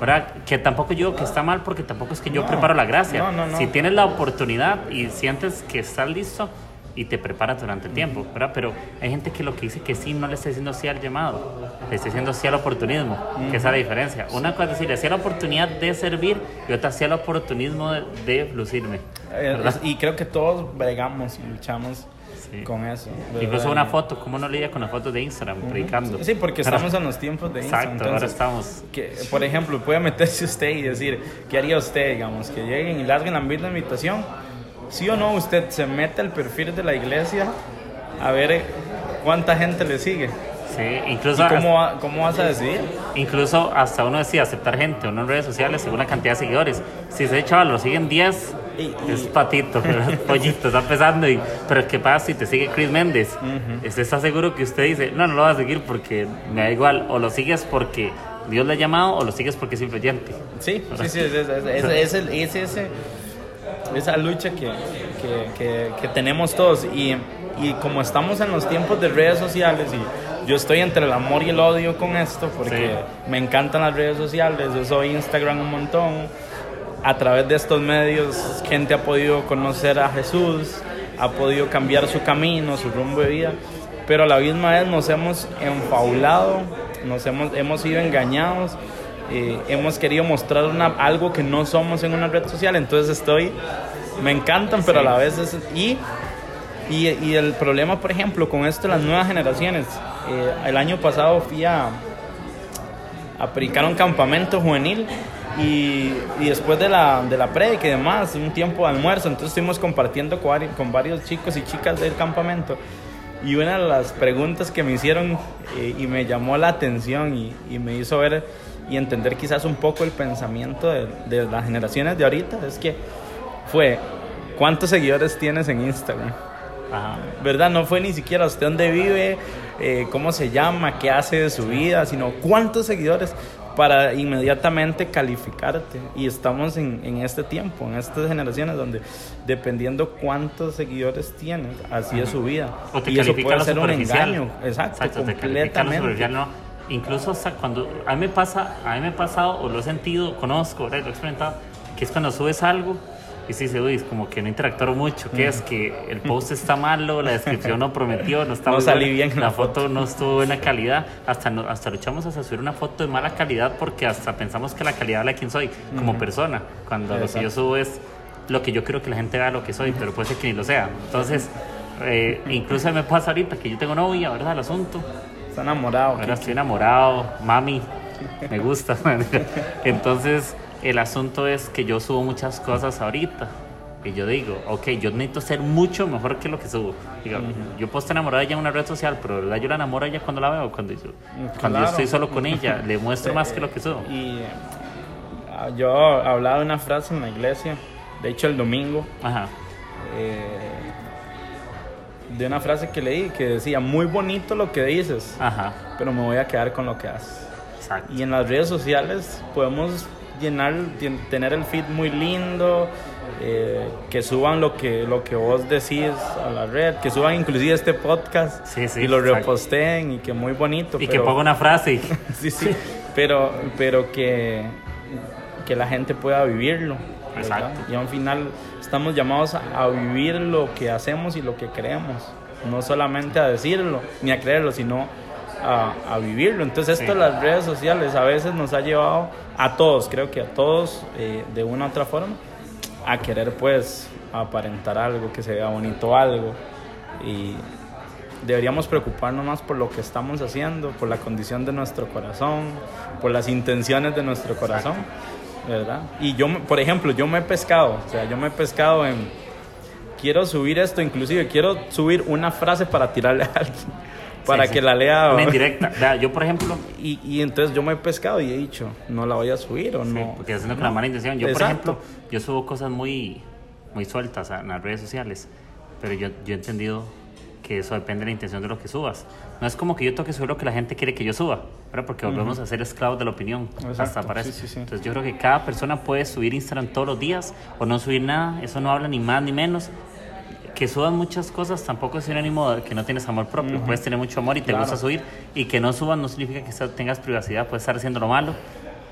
¿verdad? Que tampoco yo que está mal porque tampoco es que yo preparo la gracia. si tienes la oportunidad y sientes que estás listo y te preparas durante el tiempo, ¿verdad? Pero hay gente que lo que dice que sí no le está diciendo sí al llamado, le está diciendo sí al oportunismo, que esa es la diferencia. Una cosa es decirle sí a la oportunidad de servir y otra sí al oportunismo de, de lucirme. Eh, y creo que todos bregamos y luchamos con eso. Incluso una foto, ¿cómo no leía con la foto de Instagram predicando? Sí, porque estamos en los tiempos de Instagram. Exacto, ahora estamos. Que, por ejemplo, puede meterse usted y decir, ¿qué haría usted, digamos? Que lleguen y larguen la misma invitación. ¿Sí o no usted se mete al perfil de la iglesia a ver cuánta gente le sigue? Sí, incluso. ¿Y cómo, cómo vas a decidir? Incluso hasta uno decía aceptar gente, uno en redes sociales según la cantidad de seguidores. Si ese chaval lo siguen 10, es patito, pollito, está empezando. Y, pero ¿qué pasa si te sigue Chris Méndez? ¿Usted está seguro que usted dice, no, no lo va a seguir porque me da igual? O lo sigues porque Dios le ha llamado o lo sigues porque es influyente. Sí, sí, sí, es, es, es, esa lucha que, que, que, tenemos todos. Y, y como estamos en los tiempos de redes sociales y yo estoy entre el amor y el odio con esto porque me encantan las redes sociales, yo soy Instagram un montón a través de estos medios gente ha podido conocer a Jesús, ha podido cambiar su camino, su rumbo de vida, pero a la misma vez nos hemos enfaulado, nos hemos, hemos sido engañados, eh, hemos querido mostrar una, algo que no somos en una red social, entonces estoy, me encantan, pero a la vez es... Y, y, y, el problema, por ejemplo, con esto, las nuevas generaciones, eh, el año pasado fui a, a predicar un campamento juvenil y, y, después de la, de la predica y demás, un tiempo de almuerzo, entonces estuvimos compartiendo con, varios chicos y chicas del campamento. Y una de las preguntas que me hicieron eh, y me llamó la atención y, y, me hizo ver y entender quizás un poco el pensamiento de, de, las generaciones de ahorita es que fue, ¿cuántos seguidores tienes en Instagram? ¿Verdad? No fue ni siquiera usted dónde vive, eh, cómo se llama, qué hace de su vida, sino cuántos seguidores para inmediatamente calificarte. Y estamos en, en, este tiempo, en estas generaciones donde dependiendo cuántos seguidores tienes, así es su vida. y eso puede ser un engaño. Exacto, completamente. Incluso cuando a mí me pasa, a mí me ha pasado o lo he sentido, conozco, lo he experimentado, que es cuando subes algo y sí se es como que no interactuaron mucho, que es que el post está malo, la descripción no prometió, no estaba no salí bien, la, foto. no estuvo de buena calidad, hasta hasta luchamos hasta subir una foto de mala calidad porque hasta pensamos que la calidad es la quien soy como persona, cuando lo que yo subo es lo que yo creo que la gente vea lo que soy, pero puede ser que ni lo sea. Entonces, eh, incluso me pasa ahorita que yo tengo novia, ¿verdad? El asunto. Está enamorado. Ahora estoy enamorado, mami, me gusta. (laughs) Entonces, el asunto es que yo subo muchas cosas ahorita. Y yo digo, ok, yo necesito ser mucho mejor que lo que subo. Digo, Yo puedo estar enamorado de ella en una red social, pero ¿verdad? yo la enamoro a ella cuando la veo, cuando, yo, cuando yo estoy solo con ella, le (laughs) muestro más que lo que subo. Y ah, yo hablaba de una frase en la iglesia, de hecho el domingo, Ajá. Eh, de una frase que leí que decía, muy bonito lo que dices, Ajá. pero me voy a quedar con lo que haces. Exacto. Y en las redes sociales podemos llenar, tener el feed muy lindo, eh, que suban lo que, lo que vos decís a la red, que suban inclusive este podcast y lo reposteen y que muy bonito. Y que ponga una frase. (laughs) sí, sí, pero, pero que, que la gente pueda vivirlo. Y al final estamos llamados a vivir lo que hacemos y lo que creemos, no solamente a decirlo ni a creerlo, sino a, vivirlo. Entonces esto de las redes sociales a veces nos ha llevado a todos, creo que a todos eh, de una u otra forma, a querer pues aparentar algo, que se vea bonito algo. Y deberíamos preocuparnos más por lo que estamos haciendo, por la condición de nuestro corazón, por las intenciones de nuestro corazón, ¿verdad? Y yo, por ejemplo, yo me he pescado, o sea, yo me he pescado en, quiero subir esto, inclusive quiero subir una frase para tirarle a alguien para que la lea. Una indirecta. yo, por ejemplo. Y, y, entonces yo me he pescado y he dicho, no la voy a subir o no. Porque haciendo con la mala intención. Yo, por ejemplo, yo subo cosas muy muy sueltas en las redes sociales, pero yo, yo he entendido que eso depende de la intención de lo que subas. No es como que yo toque sobre lo que la gente quiere que yo suba, ¿verdad? porque volvemos a ser esclavos de la opinión. Exacto, Hasta para sí, eso. sí, sí. Entonces yo creo que cada persona puede subir Instagram todos los días o no subir nada, eso no habla ni más ni menos. Que suban muchas cosas tampoco es sinónimo de que no tienes amor propio. Puedes tener mucho amor y te Claro. gusta subir. Y que no subas no significa que tengas privacidad. Puedes estar haciendo lo malo,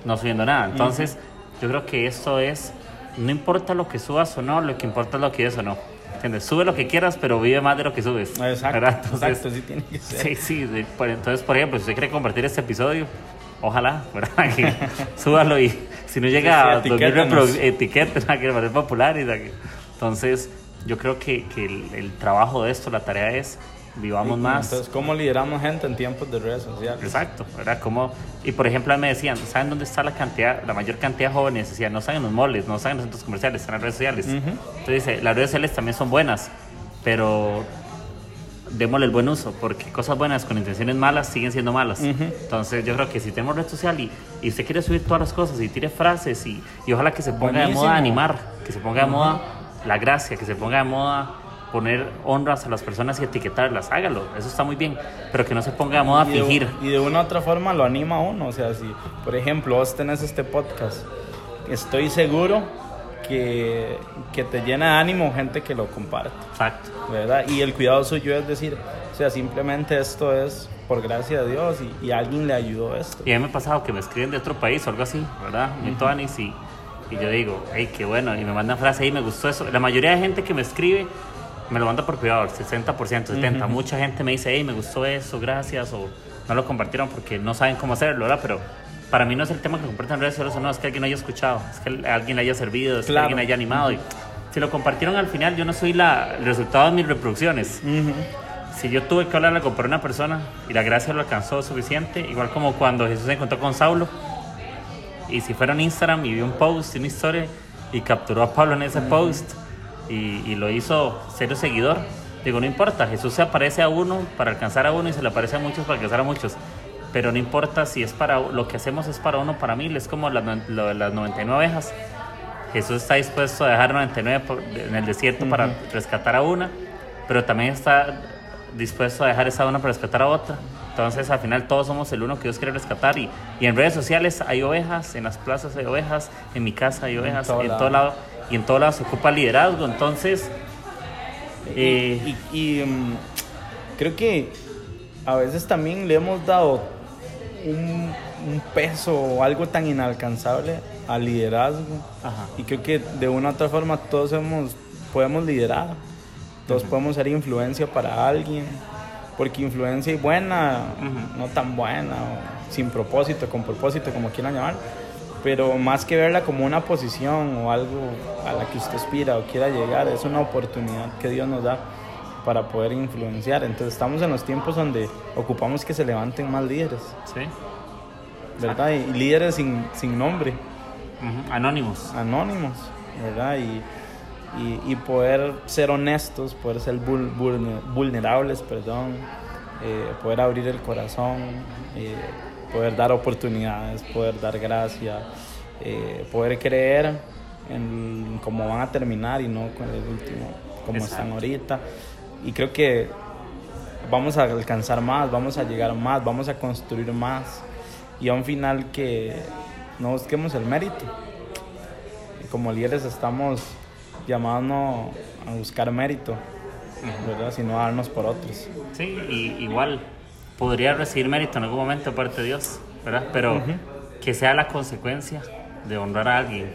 no subiendo nada. Entonces, yo creo que esto es. No importa lo que subas o no, lo que importa es lo que es o no. ¿Entiendes? Sube lo que quieras, pero vive más de lo que subes. Exacto, ¿verdad? Entonces, exacto, sí tiene que ser. Sí, sí. de- por- entonces, por ejemplo, si usted quiere compartir este episodio, ojalá, ¿verdad? (laughs) Que súbalo y si no llega Sí, a sí, 2000 etiquétenos. reprodu- etiquetas, a popular. Y, que- entonces, yo creo que, que el, el trabajo de esto, la tarea es vivamos más. Entonces, ¿cómo lideramos gente en tiempos de redes sociales? Exacto, ¿verdad? Como, y por ejemplo, me decían, ¿saben dónde está la cantidad, la mayor cantidad de jóvenes? Decían, no están en los moles, no están en los centros comerciales, están en las redes sociales. Entonces dice, las redes sociales también son buenas, pero démosle el buen uso, porque cosas buenas con intenciones malas siguen siendo malas. Entonces yo creo que si tenemos red social y, y usted quiere subir todas las cosas y tire frases y, y ojalá que se ponga de moda animar, que se ponga de moda la gracia, que se ponga de moda poner honras a las personas y etiquetarlas, hágalo, eso está muy bien, pero que no se ponga de moda y de, fingir. y de una u otra forma lo anima a uno. O sea, si, por ejemplo, vos tenés este podcast, estoy seguro que, que te llena de ánimo gente que lo comparte, Exacto. ¿verdad? Y el cuidado suyo es decir, o sea, simplemente esto es por gracia de Dios y, y alguien le ayudó esto. Y a mí me ha pasado que me escriben de otro país o algo así, ¿verdad? Muy tuanis y, y yo digo, hey, qué bueno, y me mandan frase ahí, me gustó eso. La mayoría de gente que me escribe me lo manda por privado, 60%, 70%. Mucha gente me dice, hey, me gustó eso, gracias, o no lo compartieron porque no saben cómo hacerlo, ¿verdad? Pero para mí no es el tema que compartan en redes sociales no, es que alguien lo haya escuchado, es que alguien le haya servido, es que Claro. alguien haya animado. Y si lo compartieron al final, yo no soy la, el resultado de mis reproducciones. Si yo tuve que hablar algo por una persona y la gracia lo alcanzó suficiente, igual como cuando Jesús se encontró con Saulo, y si fuera en Instagram y vio un post, una historia, y capturó a Pablo en ese post y, y lo hizo ser seguidor, digo, no importa, Jesús se aparece a uno para alcanzar a uno y se le aparece a muchos para alcanzar a muchos. Pero no importa si es para lo que hacemos es para uno, para mí, es como las, lo de las 99 ovejas. Jesús está dispuesto a dejar 99 por- en el desierto para rescatar a una, pero también está dispuesto a dejar esa una para rescatar a otra. Entonces, al final, todos somos el uno que Dios quiere rescatar. Y, y en redes sociales hay ovejas, en las plazas hay ovejas, en mi casa hay ovejas, todo en lado. todo lado. Y en todo lado se ocupa liderazgo. Entonces, eh, Y, y, mm, creo que a veces también le hemos dado un, un peso o algo tan inalcanzable al liderazgo. Ajá. Y creo que de una u otra forma todos hemos, podemos liderar, todos podemos ser influencia para alguien. Porque influencia y buena, no tan buena, o sin propósito, con propósito, como quieran llamar. Pero más que verla como una posición o algo a la que usted aspira o quiera llegar, es una oportunidad que Dios nos da para poder influenciar. Entonces estamos en los tiempos donde ocupamos que se levanten más líderes, sí. ¿verdad? Y líderes sin, sin nombre, Ujú, Anónimos. anónimos, ¿verdad? Y, y, y poder ser honestos, poder ser vul- vulne- vulnerables, perdón, eh, poder abrir el corazón, eh, poder dar oportunidades, poder dar gracia, eh, poder creer en cómo van a terminar y no con el último, como están Exacto. ahorita. Y creo que vamos a alcanzar más, vamos a llegar más, vamos a construir más y a un final que no busquemos el mérito. Como líderes estamos llamados no a buscar mérito, ¿verdad? Sino a darnos por otros. Sí, y igual podría recibir mérito en algún momento de parte de Dios, ¿verdad? Pero que sea la consecuencia de honrar a alguien,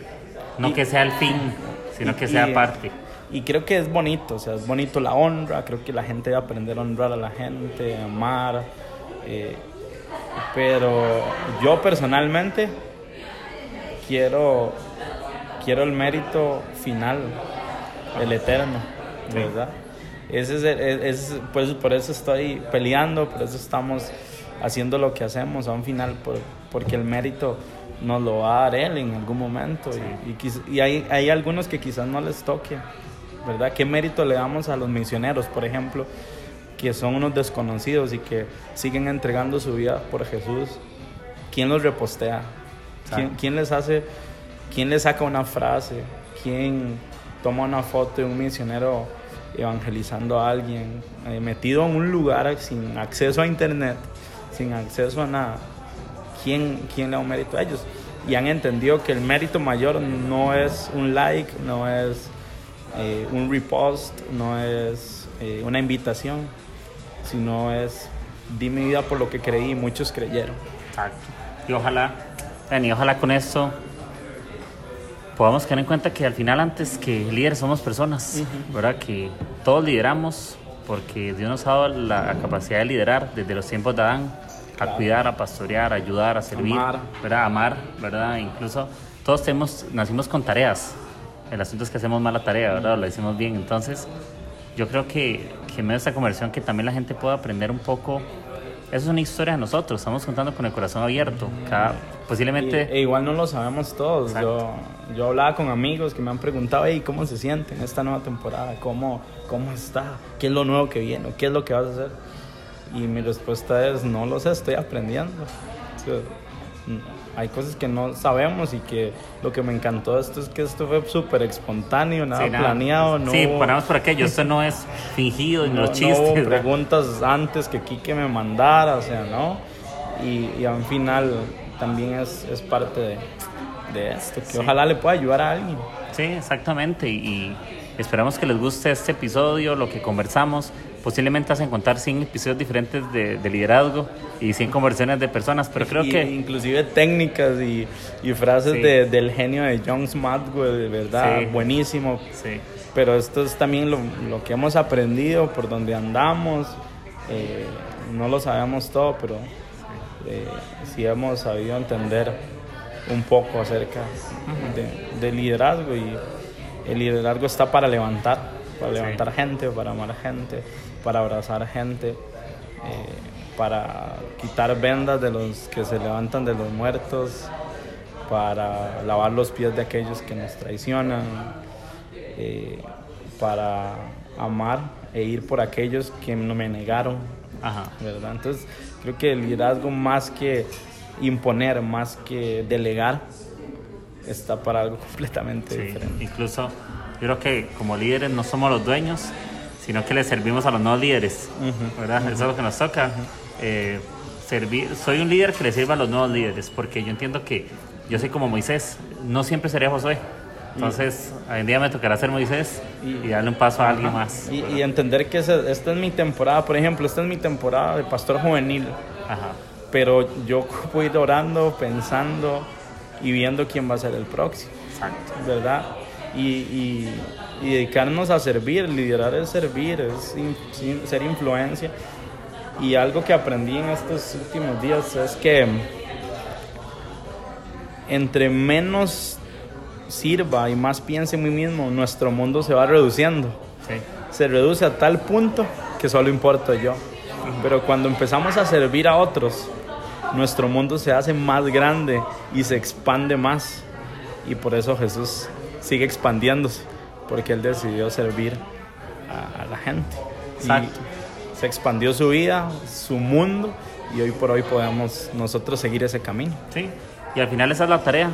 no Y- que sea el fin, sino Y- que sea y- parte. Y creo que es bonito, o sea, es bonito la honra, creo que la gente debe aprender a honrar a la gente, a amar. eh, pero yo personalmente quiero, quiero el mérito final, el eterno, Sí. ¿verdad? Ese es, el- es- es- por, eso, estoy peleando, por eso estamos haciendo lo que hacemos a un final, por- porque el mérito nos lo va a dar Él en algún momento. Y, y quiz- y hay, hay algunos que quizás no les toque, ¿verdad? ¿Qué mérito le damos a los misioneros, por ejemplo, que son unos desconocidos y que siguen entregando su vida por Jesús? ¿Quién los repostea? ¿Quién, quién les hace, quién les saca una frase? ¿Quién, toma una foto de un misionero evangelizando a alguien, eh, metido en un lugar sin acceso a internet, sin acceso a nada, ¿quién, quién le da un mérito a ellos? Y han entendido que el mérito mayor no es un like, no es eh, un repost, no es eh, una invitación, sino es di mi vida por lo que creí y muchos creyeron. Exacto. Y ojalá, y ojalá con esto podamos tener en cuenta que al final antes que líderes somos personas, ¿verdad? Que todos lideramos porque Dios nos ha dado la capacidad de liderar desde los tiempos de Adán, a cuidar, a pastorear, a ayudar, a servir, Amar. ¿verdad? Amar, ¿verdad? Incluso todos tenemos, nacimos con tareas. El asunto es que hacemos mala tarea, ¿verdad? O la hicimos bien. Entonces, yo creo que, que en medio de esta conversión que también la gente pueda aprender un poco eso es una historia de nosotros, estamos contando con el corazón abierto. Cada, posiblemente. Y- e igual no lo sabemos todos. Yo, yo hablaba con amigos que me han preguntado, hey, ¿cómo se siente en esta nueva temporada? ¿Cómo, ¿Cómo está? ¿Qué es lo nuevo que viene? ¿Qué es lo que vas a hacer? Y mi respuesta es, no lo sé, estoy aprendiendo. Hay cosas que no sabemos y que lo que me encantó de esto es que esto fue súper espontáneo, nada Sí, nada. planeado. No sí, hubo- ponemos por aquello. Esto no es fingido en no, los no chistes. hubo ¿verdad? preguntas antes que Quique me mandara, o sea, ¿no? Y, y al final también es, es parte de, de esto, que Sí. ojalá le pueda ayudar a alguien. Sí, exactamente. Y, y esperamos que les guste este episodio, lo que conversamos. Posiblemente vas a encontrar 100 episodios diferentes de, de liderazgo y 100 conversiones de personas, pero creo Y- que Inclusive técnicas y, y frases Sí. de- del genio de John Smartwell, de verdad, Sí. buenísimo. sí, Pero esto es también lo, lo que hemos aprendido, por donde andamos. Eh, no lo sabemos todo, pero eh, sí hemos sabido entender un poco acerca de, de liderazgo. Y el liderazgo está para levantar, para Sí. levantar gente, para amar gente, para abrazar gente, eh, para quitar vendas de los que se levantan de los muertos, para lavar los pies de aquellos que nos traicionan eh, para amar e ir por aquellos que no me negaron, ajá. ¿verdad? Entonces, creo que el liderazgo más que imponer, más que delegar, está para algo (laughs) completamente Sí, diferente. incluso yo creo que como líderes no somos los dueños, sino que le servimos a los nuevos líderes, ¿verdad? Eso es lo que nos toca. Eh, servir, soy un líder que le sirve a los nuevos líderes, porque yo entiendo que yo soy como Moisés, no siempre seré Josué. Entonces, hoy en día me tocará ser Moisés y, Y- darle un paso a alguien más. Y, y entender que ese- esta es mi temporada, por ejemplo, esta es mi temporada de pastor juvenil, Ajá. pero yo (laughs) ir orando, pensando y viendo quién va a ser el próximo. Exacto. ¿verdad? Y, y- y dedicarnos a servir, liderar es servir, es in- ser influencia. Y algo que aprendí en estos últimos días es que entre menos sirva y más piense en mí mismo, nuestro mundo se va reduciendo. Sí. Se reduce a tal punto que solo importo yo. Pero cuando empezamos a servir a otros, nuestro mundo se hace más grande y se expande más. Y por eso Jesús sigue expandiéndose, porque Él decidió servir a, a la gente. Y Exacto. se expandió su vida, su mundo, y hoy por hoy podemos nosotros seguir ese camino. Sí, y al final esa es la tarea.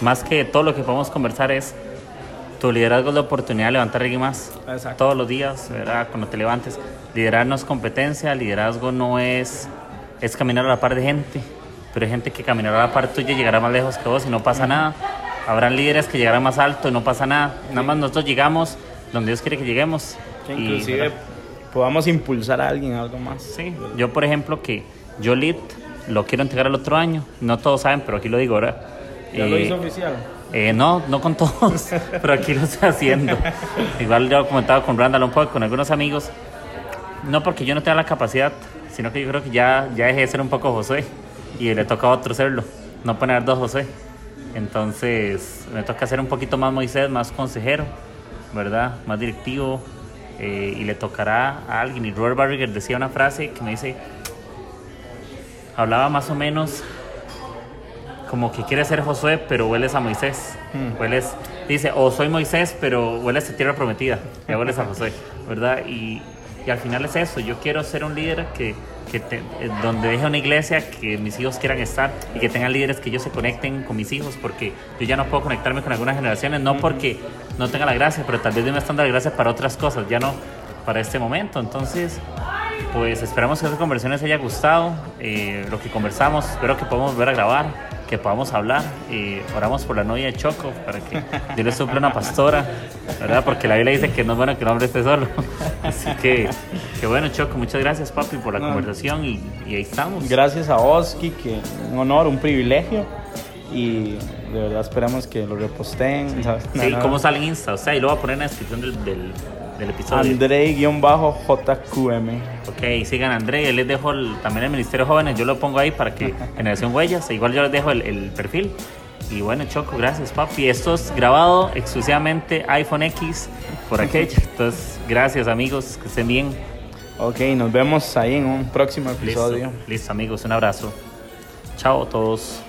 Más que todo lo que podemos conversar es tu liderazgo es la oportunidad de levantar a alguien más. Exacto. Todos los días, ¿verdad? Cuando te levantes. Liderar no es competencia, liderazgo no es, es caminar a la par de gente. Pero hay gente que caminará a la par tuya y llegará más lejos que vos y no pasa nada. Habrán líderes que llegarán más alto y no pasa nada. Nada más nosotros llegamos donde Dios quiere que lleguemos. Que Y, inclusive ¿verdad? podamos impulsar a alguien a algo más. Sí, yo por ejemplo que yo lead lo quiero entregar el otro año. No todos saben, pero aquí lo digo, ¿verdad? ¿Ya lo Eh, hizo oficial? eh, no, no con todos, (laughs) pero aquí lo estoy haciendo. (laughs) Igual yo he comentado con Randall un poco, con algunos amigos. No porque yo no tenga la capacidad, sino que yo creo que ya, ya dejé de ser un poco José y le toca a otro serlo, no poner dos José. Entonces me toca ser un poquito más Moisés, más consejero, ¿verdad? Más directivo eh, y le tocará a alguien. Y Robert Barriger decía una frase que me dice, hablaba más o menos como que quiere ser Josué, pero hueles a Moisés. Hueles, dice, o soy Moisés, pero hueles a tierra prometida. Ya hueles a (laughs) Josué, ¿verdad? Y, y al final es eso. Yo quiero ser un líder que que te- eh, donde deje una iglesia que mis hijos quieran estar y que tengan líderes que ellos se conecten con mis hijos, porque yo ya no puedo conectarme con algunas generaciones, no porque no tenga la gracia, pero tal vez de un estándar de gracia para otras cosas, ya no para este momento. Entonces, pues esperamos que esta conversación les haya gustado, eh, lo que conversamos, espero que podamos volver a grabar, que podamos hablar. eh, oramos por la novia de Choco para que Dios le suple una pastora, ¿verdad? Porque la Biblia dice que no es bueno que el hombre esté solo. (laughs) Así que, que bueno, Choco, muchas gracias, papi, por la No. conversación y, y ahí estamos. Gracias a Oski, que un honor, un privilegio. Y de verdad esperamos que lo reposten. ¿sabes? Sí, no. ¿cómo sale en Insta? O sea, y lo voy a poner en la descripción del, del, del episodio. Andrei-JQM. Ok, sigan a André, él les dejo el- también el Ministerio de Jóvenes, yo lo pongo ahí para que (laughs) Generación Huellas, igual yo les dejo el, el perfil. Y bueno, Choco, gracias papi. Esto es grabado exclusivamente iPhone X por aquello. (laughs) Entonces, gracias amigos, que estén bien. Ok, nos vemos ahí en un próximo Listo, episodio. listo amigos, un abrazo. Chao a todos.